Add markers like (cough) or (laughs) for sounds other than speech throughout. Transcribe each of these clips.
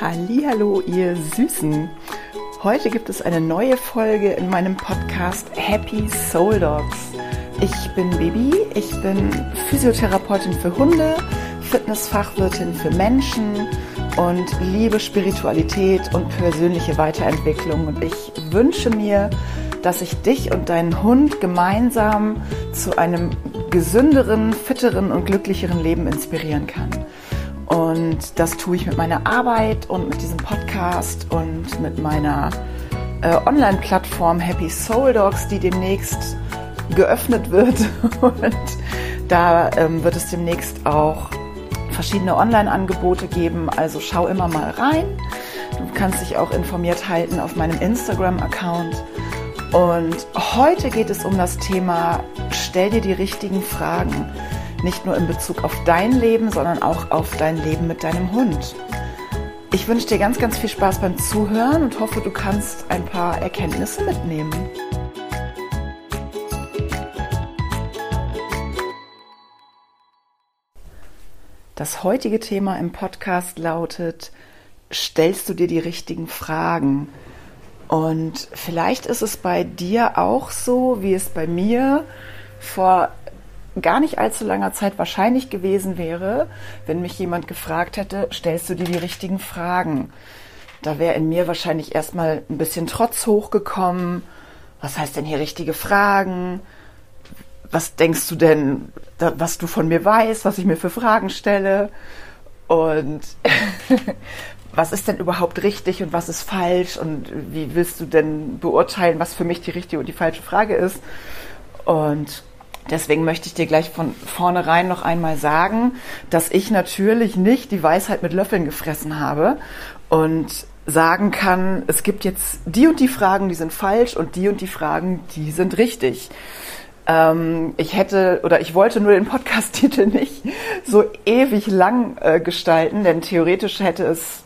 Hallo, ihr Süßen. Heute gibt es eine neue Folge in meinem Podcast Happy Soul Dogs. Ich bin Baby, ich bin Physiotherapeutin für Hunde, Fitnessfachwirtin für Menschen und liebe Spiritualität und persönliche Weiterentwicklung. Und ich wünsche mir, dass ich dich und deinen Hund gemeinsam zu einem gesünderen, fitteren und glücklicheren Leben inspirieren kann. Und das tue ich mit meiner Arbeit und mit diesem Podcast und mit meiner äh, Online-Plattform Happy Soul Dogs, die demnächst geöffnet wird. (laughs) Und da ähm, wird es demnächst auch verschiedene Online-Angebote geben. Also schau immer mal rein. Du kannst dich auch informiert halten auf meinem Instagram-Account. Und heute geht es um das Thema, stell dir die richtigen Fragen. Nicht nur in Bezug auf dein Leben, sondern auch auf dein Leben mit deinem Hund. Ich wünsche dir ganz, ganz viel Spaß beim Zuhören und hoffe, du kannst ein paar Erkenntnisse mitnehmen. Das heutige Thema im Podcast lautet, stellst du dir die richtigen Fragen? Und vielleicht ist es bei dir auch so, wie es bei mir vor gar nicht allzu langer Zeit wahrscheinlich gewesen wäre, wenn mich jemand gefragt hätte, stellst du dir die richtigen Fragen? Da wäre in mir wahrscheinlich erstmal ein bisschen Trotz hochgekommen. Was heißt denn hier richtige Fragen? Was denkst du denn, was du von mir weißt, was ich mir für Fragen stelle? Und (laughs) was ist denn überhaupt richtig und was ist falsch? Und wie willst du denn beurteilen, was für mich die richtige und die falsche Frage ist? Und Deswegen möchte ich dir gleich von vornherein noch einmal sagen, dass ich natürlich nicht die Weisheit mit Löffeln gefressen habe und sagen kann, es gibt jetzt die und die Fragen, die sind falsch und die und die Fragen, die sind richtig. Ähm, ich hätte oder ich wollte nur den Podcast-Titel nicht so ewig lang äh, gestalten, denn theoretisch hätte es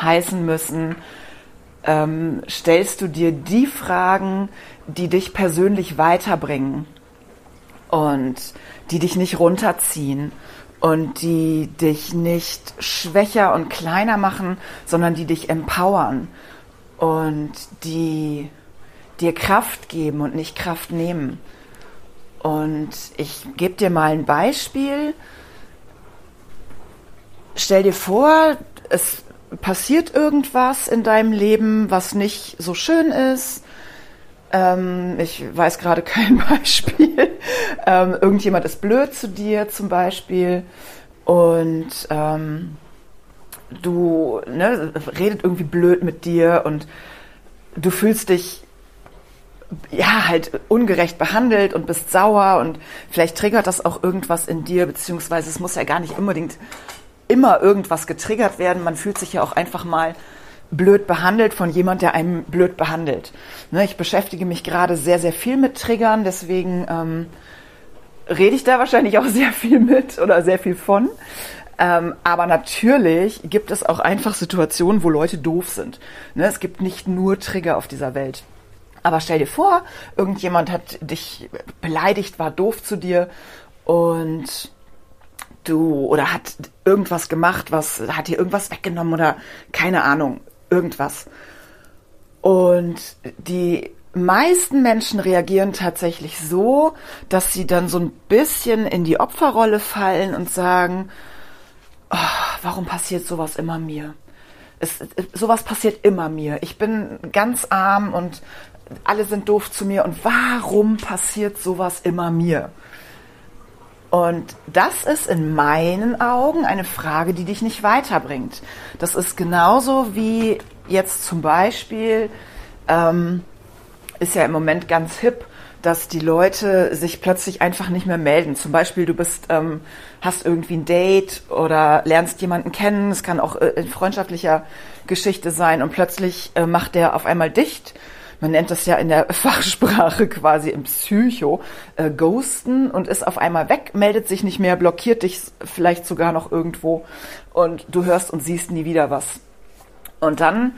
heißen müssen, ähm, stellst du dir die Fragen, die dich persönlich weiterbringen und die dich nicht runterziehen und die dich nicht schwächer und kleiner machen, sondern die dich empowern und die dir Kraft geben und nicht Kraft nehmen. Und ich gebe dir mal ein Beispiel. Stell dir vor, es passiert irgendwas in deinem Leben, was nicht so schön ist ähm, ich weiß gerade (laughs) kein Beispiel. ähm, irgendjemand ist blöd zu dir zum Beispiel und ähm, du ne, redet irgendwie blöd mit dir und du fühlst dich ja halt ungerecht behandelt und bist sauer und vielleicht triggert das auch irgendwas in dir, beziehungsweise es muss ja gar nicht unbedingt immer irgendwas getriggert werden. Man fühlt sich ja auch einfach mal blöd behandelt von jemand, der einem blöd behandelt. Ne, ich beschäftige mich gerade sehr, sehr viel mit Triggern, deswegen ähm, rede ich da wahrscheinlich auch sehr viel mit oder sehr viel von. Ähm, aber natürlich gibt es auch einfach Situationen, wo Leute doof sind. Ne, es gibt nicht nur Trigger auf dieser Welt. Aber stell dir vor, irgendjemand hat dich beleidigt, war doof zu dir und du oder hat irgendwas gemacht, was hat dir irgendwas weggenommen oder keine Ahnung irgendwas. Und die meisten Menschen reagieren tatsächlich so, dass sie dann so ein bisschen in die Opferrolle fallen und sagen, oh, warum passiert sowas immer mir? Es, sowas passiert immer mir. Ich bin ganz arm und alle sind doof zu mir. Und warum passiert sowas immer mir? Und das ist in meinen Augen eine Frage, die dich nicht weiterbringt. Das ist genauso wie jetzt zum Beispiel, ähm, ist ja im Moment ganz hip, dass die Leute sich plötzlich einfach nicht mehr melden. Zum Beispiel, du bist, ähm, hast irgendwie ein Date oder lernst jemanden kennen. Es kann auch äh, in freundschaftlicher Geschichte sein und plötzlich äh, macht der auf einmal dicht man nennt das ja in der (laughs) Fachsprache quasi im Psycho, äh, ghosten und ist auf einmal weg, meldet sich nicht mehr, blockiert dich vielleicht sogar noch irgendwo und du hörst und siehst nie wieder was. Und dann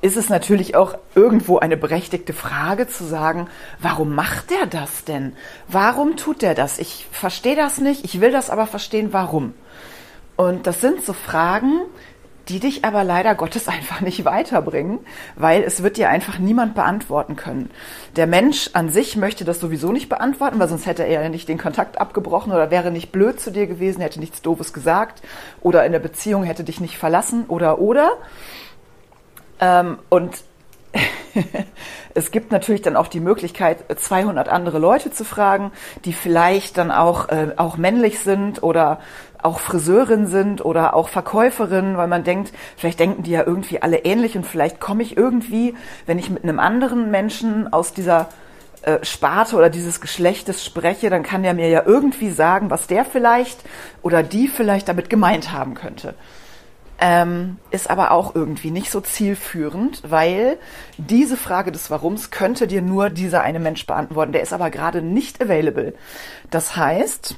ist es natürlich auch irgendwo eine berechtigte Frage zu sagen, warum macht der das denn? Warum tut der das? Ich verstehe das nicht, ich will das aber verstehen, warum. Und das sind so Fragen, die dich aber leider Gottes einfach nicht weiterbringen, weil es wird dir einfach niemand beantworten können. Der Mensch an sich möchte das sowieso nicht beantworten, weil sonst hätte er ja nicht den Kontakt abgebrochen oder wäre nicht blöd zu dir gewesen, hätte nichts Doofes gesagt oder in der Beziehung hätte dich nicht verlassen oder oder. Ähm, und (laughs) es gibt natürlich dann auch die Möglichkeit, 200 andere Leute zu fragen, die vielleicht dann auch, äh, auch männlich sind oder auch Friseurin sind oder auch Verkäuferin, weil man denkt, vielleicht denken die ja irgendwie alle ähnlich und vielleicht komme ich irgendwie, wenn ich mit einem anderen Menschen aus dieser äh, Sparte oder dieses Geschlechtes spreche, dann kann der mir ja irgendwie sagen, was der vielleicht oder die vielleicht damit gemeint haben könnte. Ähm, ist aber auch irgendwie nicht so zielführend, weil diese Frage des Warums könnte dir nur dieser eine Mensch beantworten. Der ist aber gerade nicht available. Das heißt,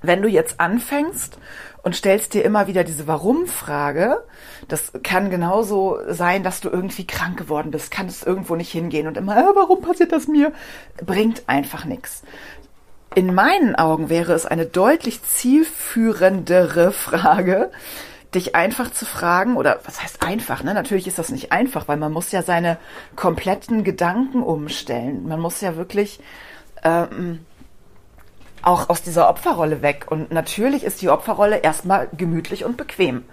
wenn du jetzt anfängst und stellst dir immer wieder diese Warum-Frage, das kann genauso sein, dass du irgendwie krank geworden bist, kannst irgendwo nicht hingehen und immer, äh, warum passiert das mir? Bringt einfach nichts. In meinen Augen wäre es eine deutlich zielführendere (laughs) Frage, dich einfach zu fragen, oder was heißt einfach, ne? Natürlich ist das nicht einfach, weil man muss ja seine kompletten Gedanken umstellen. Man muss ja wirklich ähm, auch aus dieser Opferrolle weg. Und natürlich ist die Opferrolle erstmal gemütlich und bequem.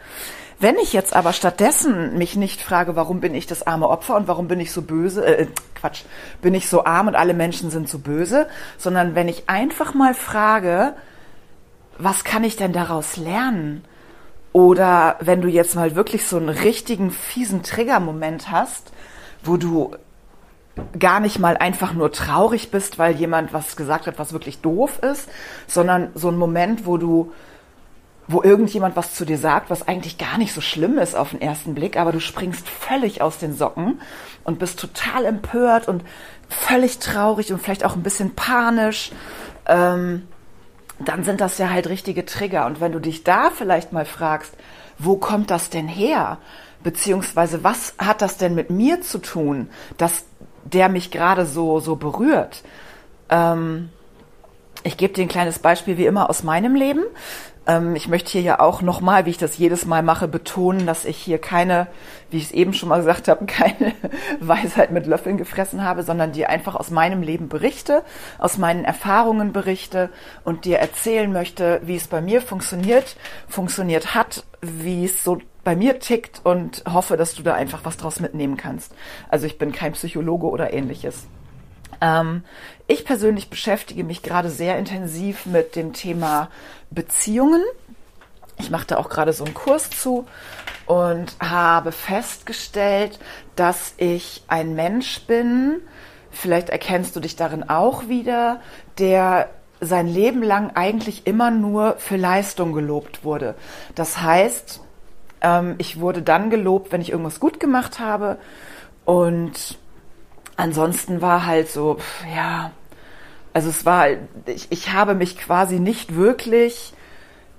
Wenn ich jetzt aber stattdessen mich nicht frage, warum bin ich das arme Opfer und warum bin ich so böse, äh, Quatsch, bin ich so arm und alle Menschen sind so böse, sondern wenn ich einfach mal frage, was kann ich denn daraus lernen? Oder wenn du jetzt mal wirklich so einen richtigen fiesen Triggermoment hast, wo du gar nicht mal einfach nur traurig bist, weil jemand was gesagt hat, was wirklich doof ist, sondern so ein Moment, wo du, wo irgendjemand was zu dir sagt, was eigentlich gar nicht so schlimm ist auf den ersten Blick, aber du springst völlig aus den Socken und bist total empört und völlig traurig und vielleicht auch ein bisschen panisch, ähm, dann sind das ja halt richtige Trigger. Und wenn du dich da vielleicht mal fragst, wo kommt das denn her? Beziehungsweise was hat das denn mit mir zu tun, dass der mich gerade so, so berührt. Ähm, ich gebe dir ein kleines Beispiel wie immer aus meinem Leben. Ähm, ich möchte hier ja auch nochmal, wie ich das jedes Mal mache, betonen, dass ich hier keine, wie ich es eben schon mal gesagt habe, (laughs) keine Weisheit mit Löffeln gefressen habe, sondern dir einfach aus meinem Leben berichte, aus meinen Erfahrungen berichte und dir erzählen möchte, wie es bei mir funktioniert, funktioniert hat, wie es so bei mir tickt und hoffe, dass du da einfach was draus mitnehmen kannst. Also ich bin kein Psychologe oder ähnliches. Ähm, ich persönlich beschäftige mich gerade sehr intensiv mit dem Thema Beziehungen. Ich mache da auch gerade so einen Kurs zu und habe festgestellt, dass ich ein Mensch bin, vielleicht erkennst du dich darin auch wieder, der sein Leben lang eigentlich immer nur für Leistung gelobt wurde. Das heißt, ähm, ich wurde dann gelobt, wenn ich irgendwas gut gemacht habe. Und ansonsten war halt so, ja, also es war, ich, ich habe mich quasi nicht wirklich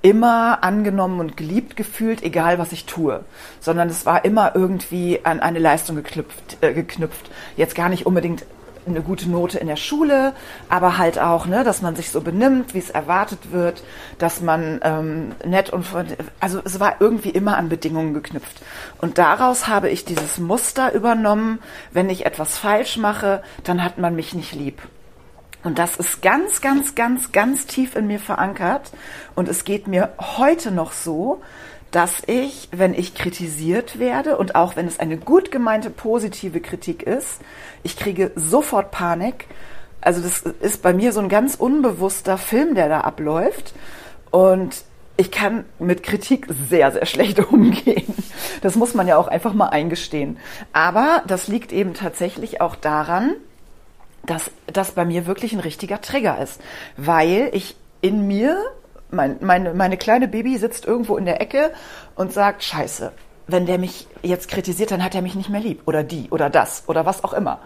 immer angenommen und geliebt gefühlt, egal was ich tue, sondern es war immer irgendwie an eine Leistung geknüpft. Äh, geknüpft. Jetzt gar nicht unbedingt eine gute Note in der Schule, aber halt auch, ne, dass man sich so benimmt, wie es erwartet wird, dass man ähm, nett und also es war irgendwie immer an Bedingungen geknüpft. Und daraus habe ich dieses Muster übernommen, wenn ich etwas falsch mache, dann hat man mich nicht lieb. Und das ist ganz, ganz, ganz, ganz tief in mir verankert. Und es geht mir heute noch so, dass ich, wenn ich kritisiert werde und auch wenn es eine gut gemeinte positive Kritik ist, ich kriege sofort Panik. Also das ist bei mir so ein ganz unbewusster Film, der da abläuft. Und ich kann mit Kritik sehr, sehr schlecht (laughs) umgehen. Das muss man ja auch einfach mal eingestehen. Aber das liegt eben tatsächlich auch daran, dass das bei mir wirklich ein richtiger Trigger ist, weil ich in mir mein, meine, meine kleine Baby sitzt irgendwo in der Ecke und sagt, scheiße, wenn der mich jetzt kritisiert, dann hat er mich nicht mehr lieb oder die oder das oder was auch immer.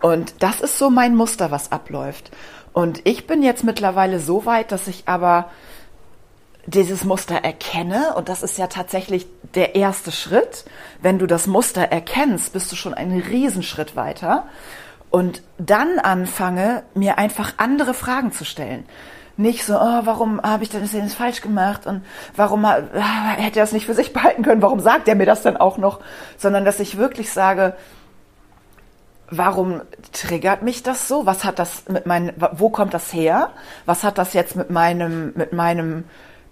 Und das ist so mein Muster, was abläuft. Und ich bin jetzt mittlerweile so weit, dass ich aber dieses Muster erkenne, und das ist ja tatsächlich der erste Schritt. Wenn du das Muster erkennst, bist du schon einen Riesenschritt weiter. Und dann anfange, mir einfach andere Fragen zu stellen. Nicht so, oh, warum habe ich das jetzt falsch gemacht und warum äh, hätte er das nicht für sich behalten können, warum sagt er mir das dann auch noch, sondern dass ich wirklich sage, warum triggert mich das so? Was hat das mit meinem, wo kommt das her? Was hat das jetzt mit meinem, mit meinem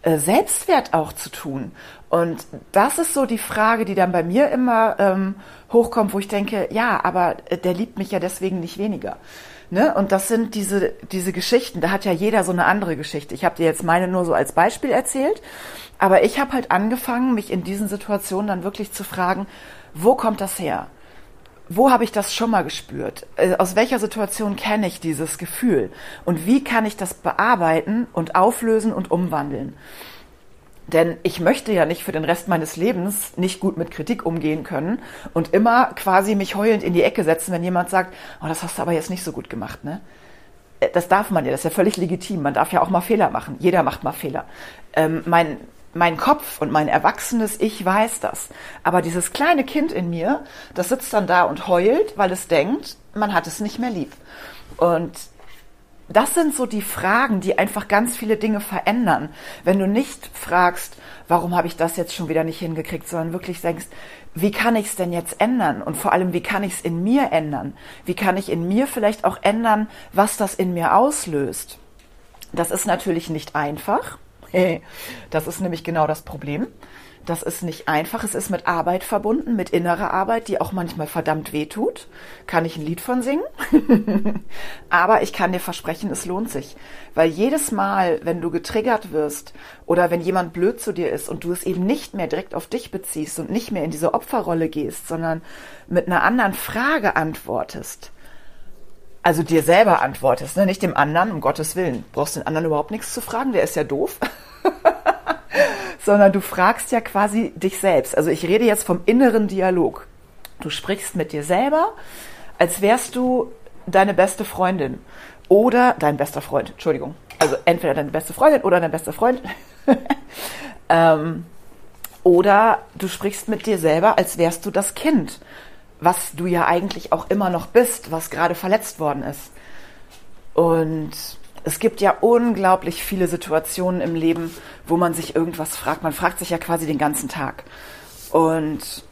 Selbstwert auch zu tun? Und das ist so die Frage, die dann bei mir immer ähm, hochkommt, wo ich denke, ja, aber äh, der liebt mich ja deswegen nicht weniger. Ne? Und das sind diese, diese Geschichten, da hat ja jeder so eine andere Geschichte. Ich habe dir jetzt meine nur so als Beispiel erzählt, aber ich habe halt angefangen, mich in diesen Situationen dann wirklich zu fragen, wo kommt das her? Wo habe ich das schon mal gespürt? Äh, aus welcher Situation kenne ich dieses Gefühl? Und wie kann ich das bearbeiten und auflösen und umwandeln? Denn ich möchte ja nicht für den Rest meines Lebens nicht gut mit Kritik umgehen können und immer quasi mich heulend in die Ecke setzen, wenn jemand sagt, oh, das hast du aber jetzt nicht so gut gemacht, ne? Äh, das darf man ja, das ist ja völlig legitim. Man darf ja auch mal Fehler machen. Jeder macht mal Fehler. Ähm, mein, mein Kopf und mein erwachsenes Ich weiß das. Aber dieses kleine Kind in mir, das sitzt dann da und heult, weil es denkt, man hat es nicht mehr lieb. Und das sind so die Fragen, die einfach ganz viele Dinge verändern. Wenn du nicht fragst, warum habe ich das jetzt schon wieder nicht hingekriegt, sondern wirklich denkst, wie kann ich es denn jetzt ändern? Und vor allem, wie kann ich es in mir ändern? Wie kann ich in mir vielleicht auch ändern, was das in mir auslöst? Das ist natürlich nicht einfach. Das ist nämlich genau das Problem. Das ist nicht einfach. Es ist mit Arbeit verbunden, mit innerer Arbeit, die auch manchmal verdammt weh tut. Kann ich ein Lied von singen? (laughs) Aber ich kann dir versprechen, es lohnt sich. Weil jedes Mal, wenn du getriggert wirst oder wenn jemand blöd zu dir ist und du es eben nicht mehr direkt auf dich beziehst und nicht mehr in diese Opferrolle gehst, sondern mit einer anderen Frage antwortest, also dir selber antwortest, ne? nicht dem anderen, um Gottes Willen. Brauchst den anderen überhaupt nichts zu fragen, der ist ja doof. (laughs) Sondern du fragst ja quasi dich selbst. Also ich rede jetzt vom inneren Dialog. Du sprichst mit dir selber, als wärst du deine beste Freundin oder dein bester Freund. Entschuldigung. Also entweder deine beste Freundin oder dein bester Freund. (laughs) ähm, oder du sprichst mit dir selber, als wärst du das Kind was du ja eigentlich auch immer noch bist, was gerade verletzt worden ist. Und es gibt ja unglaublich viele Situationen im Leben, wo man sich irgendwas fragt. Man fragt sich ja quasi den ganzen Tag. Und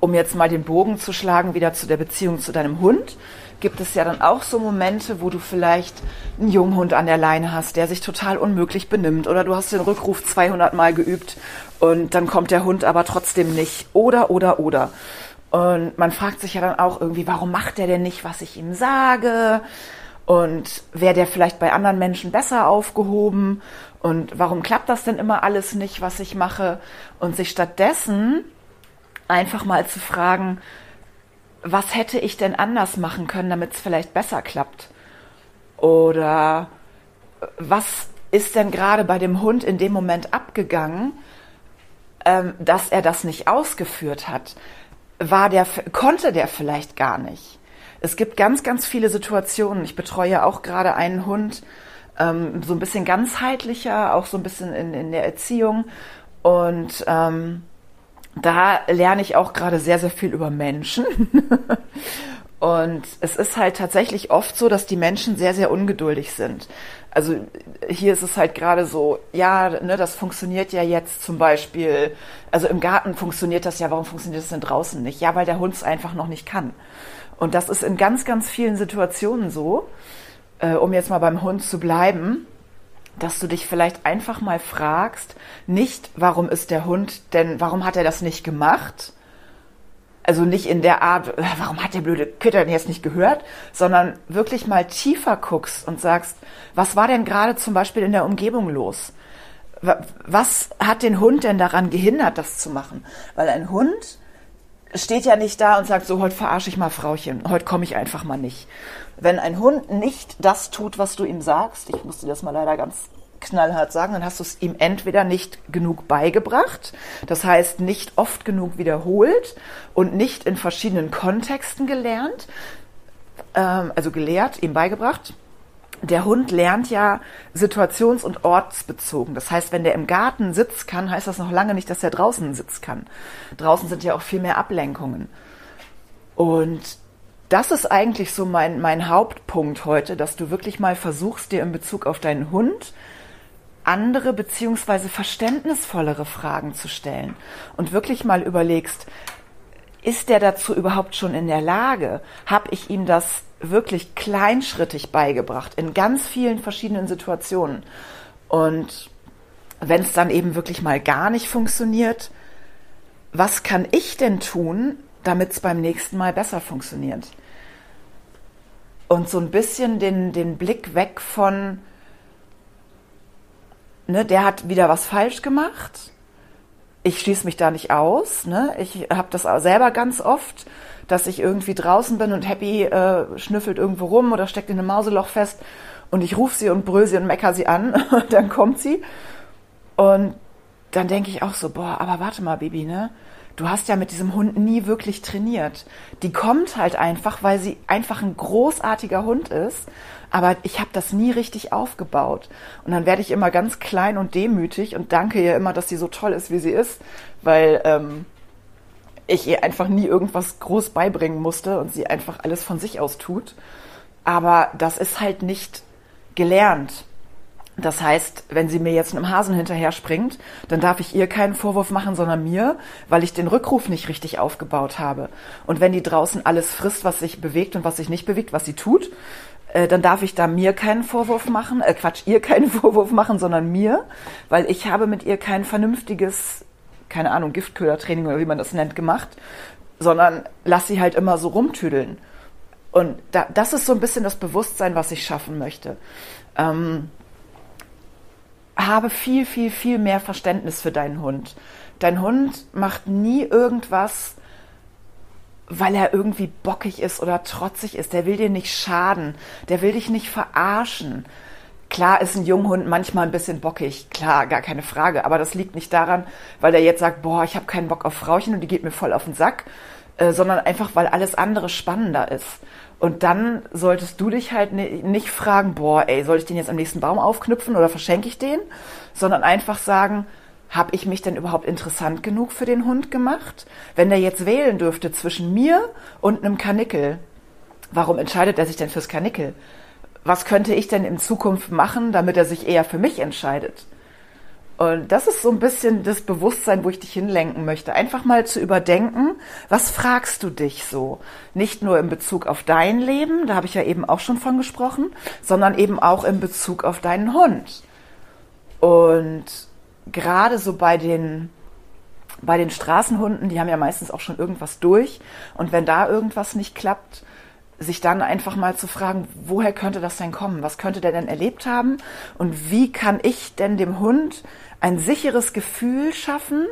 um jetzt mal den Bogen zu schlagen, wieder zu der Beziehung zu deinem Hund, gibt es ja dann auch so Momente, wo du vielleicht einen Junghund an der Leine hast, der sich total unmöglich benimmt oder du hast den Rückruf 200 Mal geübt und dann kommt der Hund aber trotzdem nicht. Oder, oder, oder. Und man fragt sich ja dann auch irgendwie, warum macht der denn nicht, was ich ihm sage? Und wäre der vielleicht bei anderen Menschen besser aufgehoben? Und warum klappt das denn immer alles nicht, was ich mache? Und sich stattdessen einfach mal zu fragen, was hätte ich denn anders machen können, damit es vielleicht besser klappt? Oder was ist denn gerade bei dem Hund in dem Moment abgegangen, ähm, dass er das nicht ausgeführt hat? War der, konnte der vielleicht gar nicht. Es gibt ganz, ganz viele Situationen. Ich betreue auch gerade einen Hund, ähm, so ein bisschen ganzheitlicher, auch so ein bisschen in, in der Erziehung. Und ähm, da lerne ich auch gerade sehr, sehr viel über Menschen. (laughs) Und es ist halt tatsächlich oft so, dass die Menschen sehr, sehr ungeduldig sind. Also hier ist es halt gerade so, ja, ne, das funktioniert ja jetzt zum Beispiel, also im Garten funktioniert das ja, warum funktioniert das denn draußen nicht? Ja, weil der Hund es einfach noch nicht kann. Und das ist in ganz, ganz vielen Situationen so, äh, um jetzt mal beim Hund zu bleiben, dass du dich vielleicht einfach mal fragst, nicht, warum ist der Hund denn, warum hat er das nicht gemacht, also nicht in der Art, äh, warum hat der blöde Kitter denn jetzt nicht gehört, sondern wirklich mal tiefer guckst und sagst, was war denn gerade zum Beispiel in der Umgebung los? Was hat den Hund denn daran gehindert, das zu machen? Weil ein Hund steht ja nicht da und sagt, so, heute verarsche ich mal Frauchen, heute komme ich einfach mal nicht. Wenn ein Hund nicht das tut, was du ihm sagst, ich musste das mal leider ganz knallhart sagen, dann hast du es ihm entweder nicht genug beigebracht, das heißt nicht oft genug wiederholt und nicht in verschiedenen Kontexten gelernt, ähm, also gelehrt, ihm beigebracht. Der Hund lernt ja situations- und ortsbezogen. Das heißt, wenn der im Garten sitzen kann, heißt das noch lange nicht, dass er draußen sitzen kann. Draußen sind ja auch viel mehr Ablenkungen. Und das ist eigentlich so mein, mein Hauptpunkt heute, dass du wirklich mal versuchst, dir in Bezug auf deinen Hund andere beziehungsweise verständnisvollere Fragen zu stellen und wirklich mal überlegst, ist der dazu überhaupt schon in der Lage? Habe ich ihm das wirklich kleinschrittig beigebracht in ganz vielen verschiedenen Situationen? Und wenn es dann eben wirklich mal gar nicht funktioniert, was kann ich denn tun, damit es beim nächsten Mal besser funktioniert? Und so ein bisschen den, den Blick weg von, ne, der hat wieder was falsch gemacht. Ich schließe mich da nicht aus. Ne? Ich habe das selber ganz oft, dass ich irgendwie draußen bin und Happy äh, schnüffelt irgendwo rum oder steckt in einem Mauseloch fest und ich rufe sie und brüll sie und mecker sie an (laughs) und dann kommt sie. Und dann denke ich auch so, boah, aber warte mal, Baby, ne? du hast ja mit diesem Hund nie wirklich trainiert. Die kommt halt einfach, weil sie einfach ein großartiger Hund ist. Aber ich habe das nie richtig aufgebaut. Und dann werde ich immer ganz klein und demütig und danke ihr immer, dass sie so toll ist, wie sie ist, weil ähm, ich ihr einfach nie irgendwas groß beibringen musste und sie einfach alles von sich aus tut. Aber das ist halt nicht gelernt. Das heißt, wenn sie mir jetzt einem Hasen hinterher springt, dann darf ich ihr keinen Vorwurf machen, sondern mir, weil ich den Rückruf nicht richtig aufgebaut habe. Und wenn die draußen alles frisst, was sich bewegt und was sich nicht bewegt, was sie tut, äh, dann darf ich da mir keinen Vorwurf machen, äh, Quatsch, ihr keinen (laughs) Vorwurf machen, sondern mir, weil ich habe mit ihr kein vernünftiges, keine Ahnung, Giftködertraining oder wie man das nennt, gemacht, sondern lass sie halt immer so rumtüdeln. Und da, das ist so ein bisschen das Bewusstsein, was ich schaffen möchte. Ähm, habe viel, viel, viel mehr Verständnis für deinen Hund. Dein Hund macht nie irgendwas, weil er irgendwie bockig ist oder trotzig ist. Der will dir nicht schaden. Der will dich nicht verarschen. Klar ist ein Junghund manchmal ein bisschen bockig, klar, gar keine Frage. Aber das liegt nicht daran, weil er jetzt sagt, boah, ich habe keinen Bock auf Frauchen und die geht mir voll auf den Sack, äh, sondern einfach, weil alles andere spannender ist. Und dann solltest du dich halt nicht fragen, boah, ey, soll ich den jetzt am nächsten Baum aufknüpfen oder verschenke ich den? Sondern einfach sagen, habe ich mich denn überhaupt interessant genug für den Hund gemacht? Wenn der jetzt wählen dürfte zwischen mir und einem Kanickel, warum entscheidet er sich denn fürs Kanickel? Was könnte ich denn in Zukunft machen, damit er sich eher für mich entscheidet? Und das ist so ein bisschen das Bewusstsein, wo ich dich hinlenken möchte. Einfach mal zu überdenken, was fragst du dich so? Nicht nur in Bezug auf dein Leben, da habe ich ja eben auch schon von gesprochen, sondern eben auch in Bezug auf deinen Hund. Und gerade so bei den, bei den Straßenhunden, die haben ja meistens auch schon irgendwas durch. Und wenn da irgendwas nicht klappt, sich dann einfach mal zu fragen, woher könnte das denn kommen? Was könnte der denn erlebt haben? Und wie kann ich denn dem Hund ein sicheres Gefühl schaffen,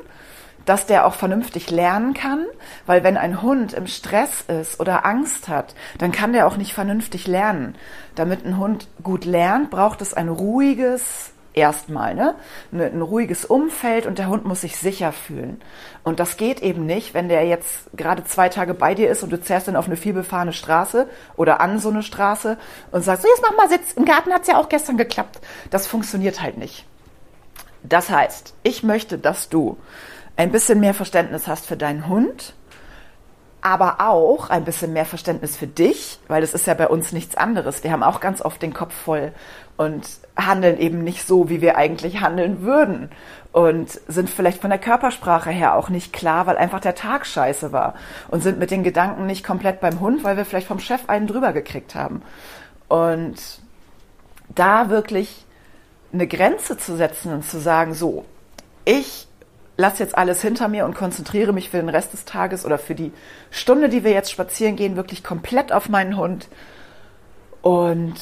dass der auch vernünftig lernen kann, weil wenn ein Hund im Stress ist oder Angst hat, dann kann der auch nicht vernünftig lernen. Damit ein Hund gut lernt, braucht es ein ruhiges, erstmal, ne? Ein ruhiges Umfeld und der Hund muss sich sicher fühlen. Und das geht eben nicht, wenn der jetzt gerade zwei Tage bei dir ist und du zerrst ihn auf eine vielbefahrene Straße oder an so eine Straße und sagst, so jetzt mach mal Sitz, im Garten hat's ja auch gestern geklappt. Das funktioniert halt nicht. Das heißt, ich möchte, dass du ein bisschen mehr Verständnis hast für deinen Hund, aber auch ein bisschen mehr Verständnis für dich, weil es ist ja bei uns nichts anderes. Wir haben auch ganz oft den Kopf voll und handeln eben nicht so, wie wir eigentlich handeln würden und sind vielleicht von der Körpersprache her auch nicht klar, weil einfach der Tag scheiße war und sind mit den Gedanken nicht komplett beim Hund, weil wir vielleicht vom Chef einen drüber gekriegt haben. Und da wirklich eine Grenze zu setzen und zu sagen, so, ich lasse jetzt alles hinter mir und konzentriere mich für den Rest des Tages oder für die Stunde, die wir jetzt spazieren gehen, wirklich komplett auf meinen Hund und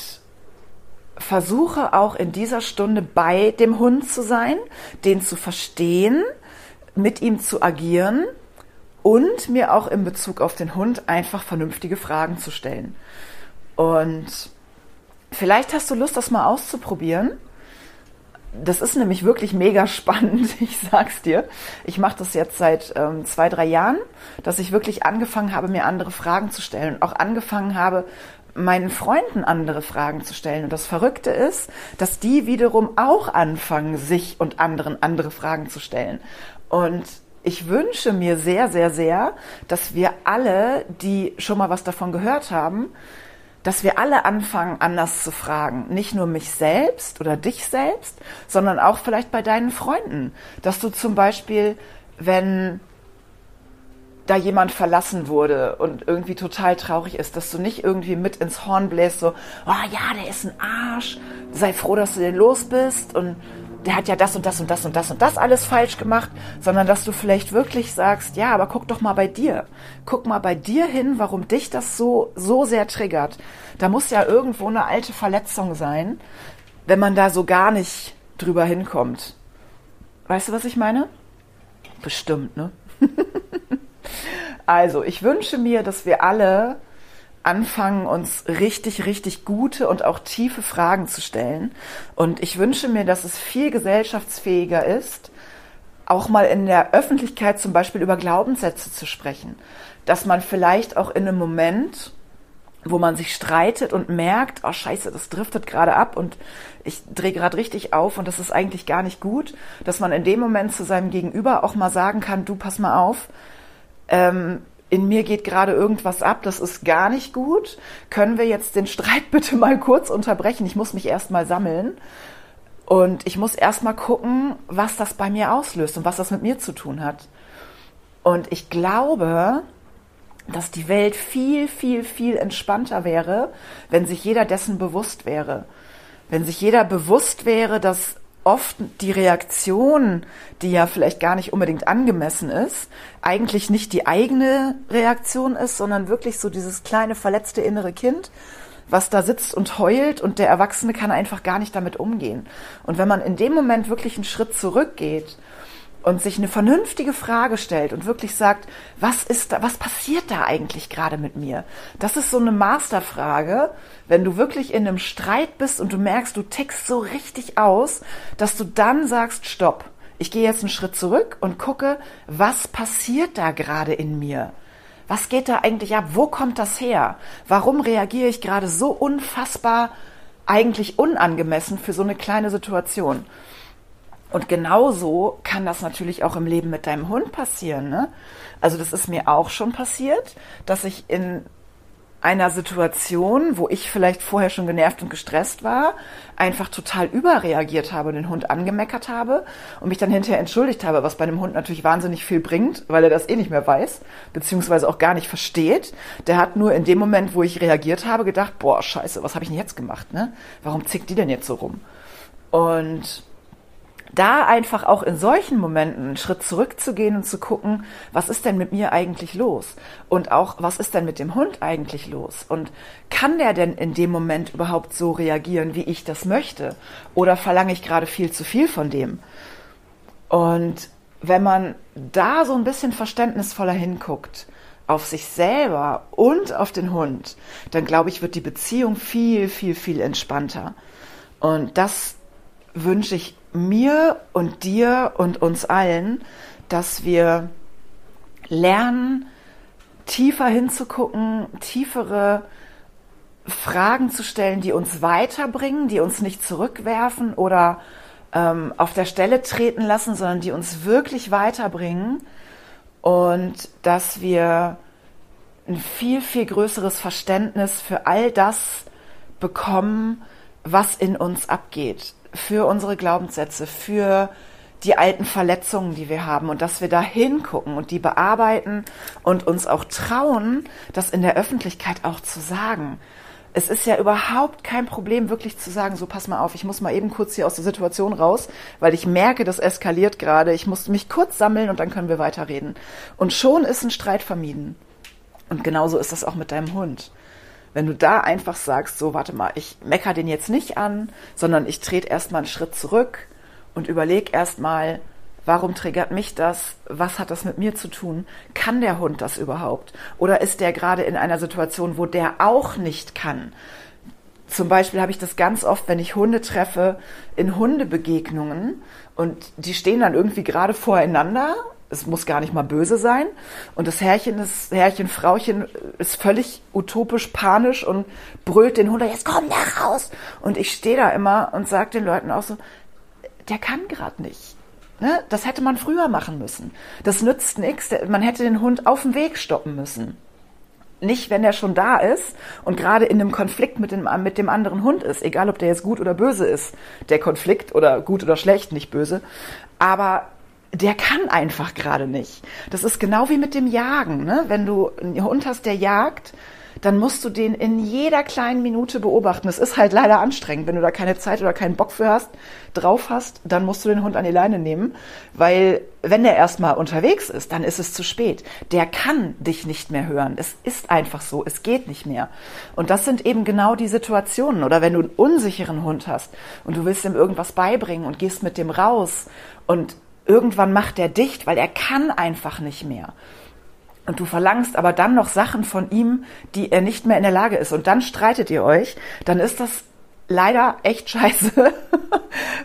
versuche auch in dieser Stunde bei dem Hund zu sein, den zu verstehen, mit ihm zu agieren und mir auch in Bezug auf den Hund einfach vernünftige Fragen zu stellen. Und vielleicht hast du Lust, das mal auszuprobieren das ist nämlich wirklich mega spannend, (laughs) ich sag's dir. Ich mache das jetzt seit ähm, zwei, drei Jahren, dass ich wirklich angefangen habe, mir andere Fragen zu stellen und auch angefangen habe, meinen Freunden andere Fragen zu stellen. Und das Verrückte ist, dass die wiederum auch anfangen, sich und anderen andere Fragen zu stellen. Und ich wünsche mir sehr, sehr, sehr, dass wir alle, die schon mal was davon gehört haben, dass wir alle anfangen, anders zu fragen. Nicht nur mich selbst oder dich selbst, sondern auch vielleicht bei deinen Freunden. Dass du zum Beispiel, wenn da jemand verlassen wurde und irgendwie total traurig ist, dass du nicht irgendwie mit ins Horn bläst, so, oh ja, der ist ein Arsch, sei froh, dass du den los bist und der hat ja das und das und das und das und das alles falsch gemacht, sondern dass du vielleicht wirklich sagst, ja, aber guck doch mal bei dir. Guck mal bei dir hin, warum dich das so, so sehr triggert. Da muss ja irgendwo eine alte Verletzung sein, wenn man da so gar nicht drüber hinkommt. Weißt du, was ich meine? Bestimmt, ne? (laughs) Also, ich wünsche mir, dass wir alle anfangen, uns richtig, richtig gute und auch tiefe Fragen zu stellen. Und ich wünsche mir, dass es viel gesellschaftsfähiger ist, auch mal in der Öffentlichkeit zum Beispiel über Glaubenssätze zu sprechen. Dass man vielleicht auch in einem Moment, wo man sich streitet und merkt, oh scheiße, das driftet gerade ab und ich drehe gerade richtig auf und das ist eigentlich gar nicht gut, dass man in dem Moment zu seinem Gegenüber auch mal sagen kann, du pass mal auf, ähm, in mir geht gerade irgendwas ab, das ist gar nicht gut. Können wir jetzt den Streit (laughs) bitte mal kurz unterbrechen? Ich muss mich erst mal sammeln. Und ich muss erst mal gucken, was das bei mir auslöst und was das mit mir zu tun hat. Und ich glaube, dass die Welt viel, viel, viel entspannter wäre, wenn sich jeder dessen bewusst wäre. Wenn sich jeder bewusst wäre, dass oft die Reaktion, die ja vielleicht gar nicht unbedingt angemessen ist, eigentlich nicht die eigene Reaktion ist, sondern wirklich so dieses kleine verletzte innere Kind, was da sitzt und heult und der Erwachsene kann einfach gar nicht damit umgehen. Und wenn man in dem Moment wirklich einen Schritt zurückgeht und sich eine vernünftige Frage stellt und wirklich sagt, was ist da, was passiert da eigentlich gerade mit mir? Das ist so eine Masterfrage, wenn du wirklich in einem Streit bist und du merkst, du tickst so richtig aus, dass du dann sagst, stopp. Ich gehe jetzt einen Schritt zurück und gucke, was passiert da gerade in mir? Was geht da eigentlich ab? Wo kommt das her? Warum reagiere ich gerade so unfassbar eigentlich unangemessen für so eine kleine Situation? Und genauso kann das natürlich auch im Leben mit deinem Hund passieren. Ne? Also das ist mir auch schon passiert, dass ich in einer Situation, wo ich vielleicht vorher schon genervt und gestresst war, einfach total überreagiert habe, den Hund angemeckert habe und mich dann hinterher entschuldigt habe, was bei einem Hund natürlich wahnsinnig viel bringt, weil er das eh nicht mehr weiß, beziehungsweise auch gar nicht versteht. Der hat nur in dem Moment, wo ich reagiert habe, gedacht, boah, scheiße, was habe ich denn jetzt gemacht? Ne? Warum zickt die denn jetzt so rum? Und da einfach auch in solchen Momenten einen Schritt zurückzugehen und zu gucken, was ist denn mit mir eigentlich los? Und auch, was ist denn mit dem Hund eigentlich los? Und kann der denn in dem Moment überhaupt so reagieren, wie ich das möchte? Oder verlange ich gerade viel zu viel von dem? Und wenn man da so ein bisschen verständnisvoller hinguckt, auf sich selber und auf den Hund, dann glaube ich, wird die Beziehung viel, viel, viel entspannter. Und das wünsche ich mir und dir und uns allen, dass wir lernen, tiefer hinzugucken, tiefere Fragen zu stellen, die uns weiterbringen, die uns nicht zurückwerfen oder ähm, auf der Stelle treten lassen, sondern die uns wirklich weiterbringen. Und dass wir ein viel, viel größeres Verständnis für all das bekommen, was in uns abgeht für unsere Glaubenssätze, für die alten Verletzungen, die wir haben und dass wir da hingucken und die bearbeiten und uns auch trauen, das in der Öffentlichkeit auch zu sagen. Es ist ja überhaupt kein Problem, wirklich zu sagen, so pass mal auf, ich muss mal eben kurz hier aus der Situation raus, weil ich merke, das eskaliert gerade. Ich muss mich kurz sammeln und dann können wir weiterreden. Und schon ist ein Streit vermieden. Und genauso ist das auch mit deinem Hund. Wenn du da einfach sagst, so, warte mal, ich mecker den jetzt nicht an, sondern ich trete erstmal einen Schritt zurück und überleg erstmal, warum triggert mich das? Was hat das mit mir zu tun? Kann der Hund das überhaupt? Oder ist der gerade in einer Situation, wo der auch nicht kann? Zum Beispiel habe ich das ganz oft, wenn ich Hunde treffe, in Hundebegegnungen und die stehen dann irgendwie gerade voreinander es muss gar nicht mal böse sein. Und das Herrchen, das Herrchen, Frauchen ist völlig utopisch, panisch und brüllt den Hund, jetzt komm da raus. Und ich stehe da immer und sage den Leuten auch so, der kann gerade nicht. Ne? Das hätte man früher machen müssen. Das nützt nichts. Man hätte den Hund auf dem Weg stoppen müssen. Nicht, wenn er schon da ist und gerade in einem Konflikt mit dem, mit dem anderen Hund ist, egal ob der jetzt gut oder böse ist, der Konflikt oder gut oder schlecht, nicht böse. Aber der kann einfach gerade nicht. Das ist genau wie mit dem Jagen. Ne? Wenn du einen Hund hast, der jagt, dann musst du den in jeder kleinen Minute beobachten. Es ist halt leider anstrengend, wenn du da keine Zeit oder keinen Bock für hast, drauf hast, dann musst du den Hund an die Leine nehmen, weil wenn der erstmal unterwegs ist, dann ist es zu spät. Der kann dich nicht mehr hören. Es ist einfach so, es geht nicht mehr. Und das sind eben genau die Situationen. Oder wenn du einen unsicheren Hund hast und du willst ihm irgendwas beibringen und gehst mit dem raus und irgendwann macht er dicht, weil er kann einfach nicht mehr. Und du verlangst aber dann noch Sachen von ihm, die er nicht mehr in der Lage ist. Und dann streitet ihr euch, dann ist das leider echt scheiße, (laughs)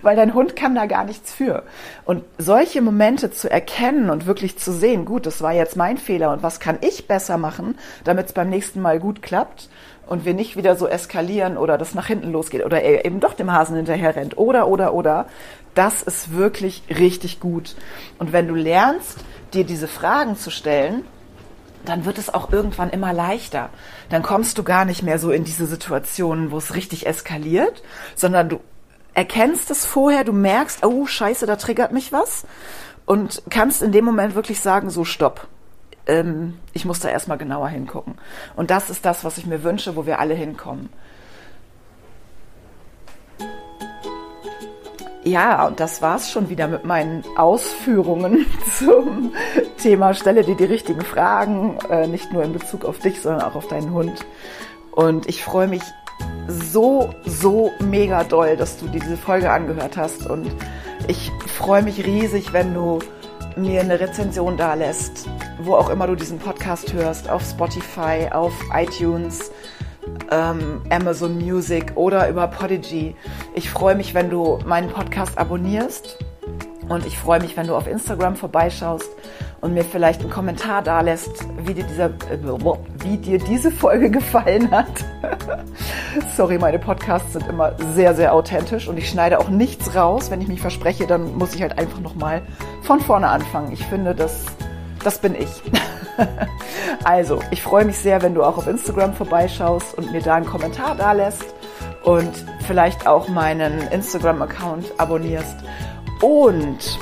weil dein Hund kann da gar nichts für. Und solche Momente zu erkennen und wirklich zu sehen, gut, das war jetzt mein Fehler und was kann ich besser machen, damit es beim nächsten Mal gut klappt und wir nicht wieder so eskalieren oder das nach hinten losgeht oder er eben doch dem Hasen hinterher rennt oder, oder, oder, das ist wirklich richtig gut. Und wenn du lernst, dir diese Fragen zu stellen, dann wird es auch irgendwann immer leichter. Dann kommst du gar nicht mehr so in diese Situationen, wo es richtig eskaliert, sondern du erkennst es vorher, du merkst, oh scheiße, da triggert mich was und kannst in dem Moment wirklich sagen, so stopp. Ähm, ich muss da erstmal genauer hingucken. Und das ist das, was ich mir wünsche, wo wir alle hinkommen. Ja, und das war's schon wieder mit meinen Ausführungen (laughs) zum Thema Stelle dir die richtigen Fragen, äh, nicht nur in Bezug auf dich, sondern auch auf deinen Hund. Und ich freue mich so, so mega doll, dass du diese Folge angehört hast. Und ich freue mich riesig, wenn du mir eine Rezension da lässt, wo auch immer du diesen Podcast hörst, auf Spotify, auf iTunes ähm, Amazon Music oder über Podigy. Ich freue mich, wenn du meinen Podcast abonnierst und ich freue mich, wenn du auf Instagram vorbeischaust und mir vielleicht einen Kommentar da lässt, wie dir, dieser, äh, wie dir diese Folge (laughs) gefallen hat. (laughs) Sorry, meine Podcasts sind immer sehr, sehr authentisch und ich schneide auch nichts raus. Wenn ich mich verspreche, dann muss ich halt einfach nochmal von vorne anfangen. Ich finde, das, das bin ich. (laughs) (laughs) also, ich freue mich sehr, wenn du auch auf Instagram vorbeischaust und mir da einen Kommentar da lässt und vielleicht auch meinen Instagram-Account abonnierst. Und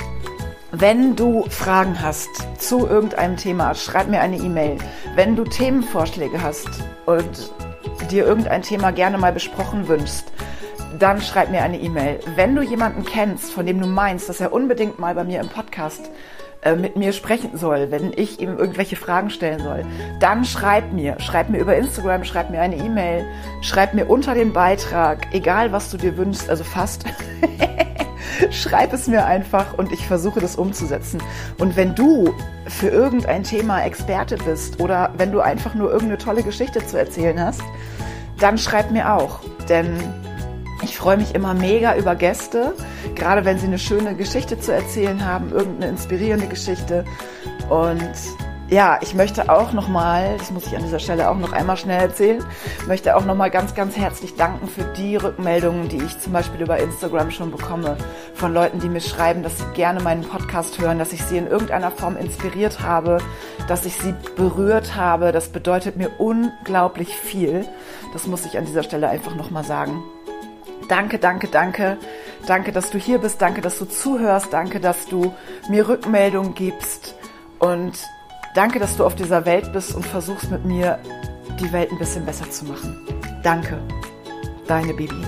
wenn du Fragen hast zu irgendeinem Thema, schreib mir eine E-Mail. Wenn du Themenvorschläge hast und dir irgendein Thema gerne mal besprochen wünschst, dann schreib mir eine E-Mail. Wenn du jemanden kennst, von dem du meinst, dass er unbedingt mal bei mir im Podcast mit mir sprechen soll, wenn ich ihm irgendwelche Fragen stellen soll, dann schreib mir. Schreib mir über Instagram, schreib mir eine E-Mail, schreib mir unter den Beitrag, egal was du dir wünschst, also fast. (laughs) schreib es mir einfach und ich versuche das umzusetzen. Und wenn du für irgendein Thema Experte bist oder wenn du einfach nur irgendeine tolle Geschichte zu erzählen hast, dann schreib mir auch. Denn ich freue mich immer mega über Gäste, gerade wenn sie eine schöne Geschichte zu erzählen haben, irgendeine inspirierende Geschichte. Und ja, ich möchte auch nochmal, das muss ich an dieser Stelle auch noch einmal schnell erzählen, möchte auch nochmal ganz, ganz herzlich danken für die Rückmeldungen, die ich zum Beispiel über Instagram schon bekomme, von Leuten, die mir schreiben, dass sie gerne meinen Podcast hören, dass ich sie in irgendeiner Form inspiriert habe, dass ich sie berührt habe. Das bedeutet mir unglaublich viel. Das muss ich an dieser Stelle einfach nochmal sagen. Danke, danke, danke. Danke, dass du hier bist. Danke, dass du zuhörst. Danke, dass du mir Rückmeldungen gibst. Und danke, dass du auf dieser Welt bist und versuchst mit mir die Welt ein bisschen besser zu machen. Danke. Deine Bibi.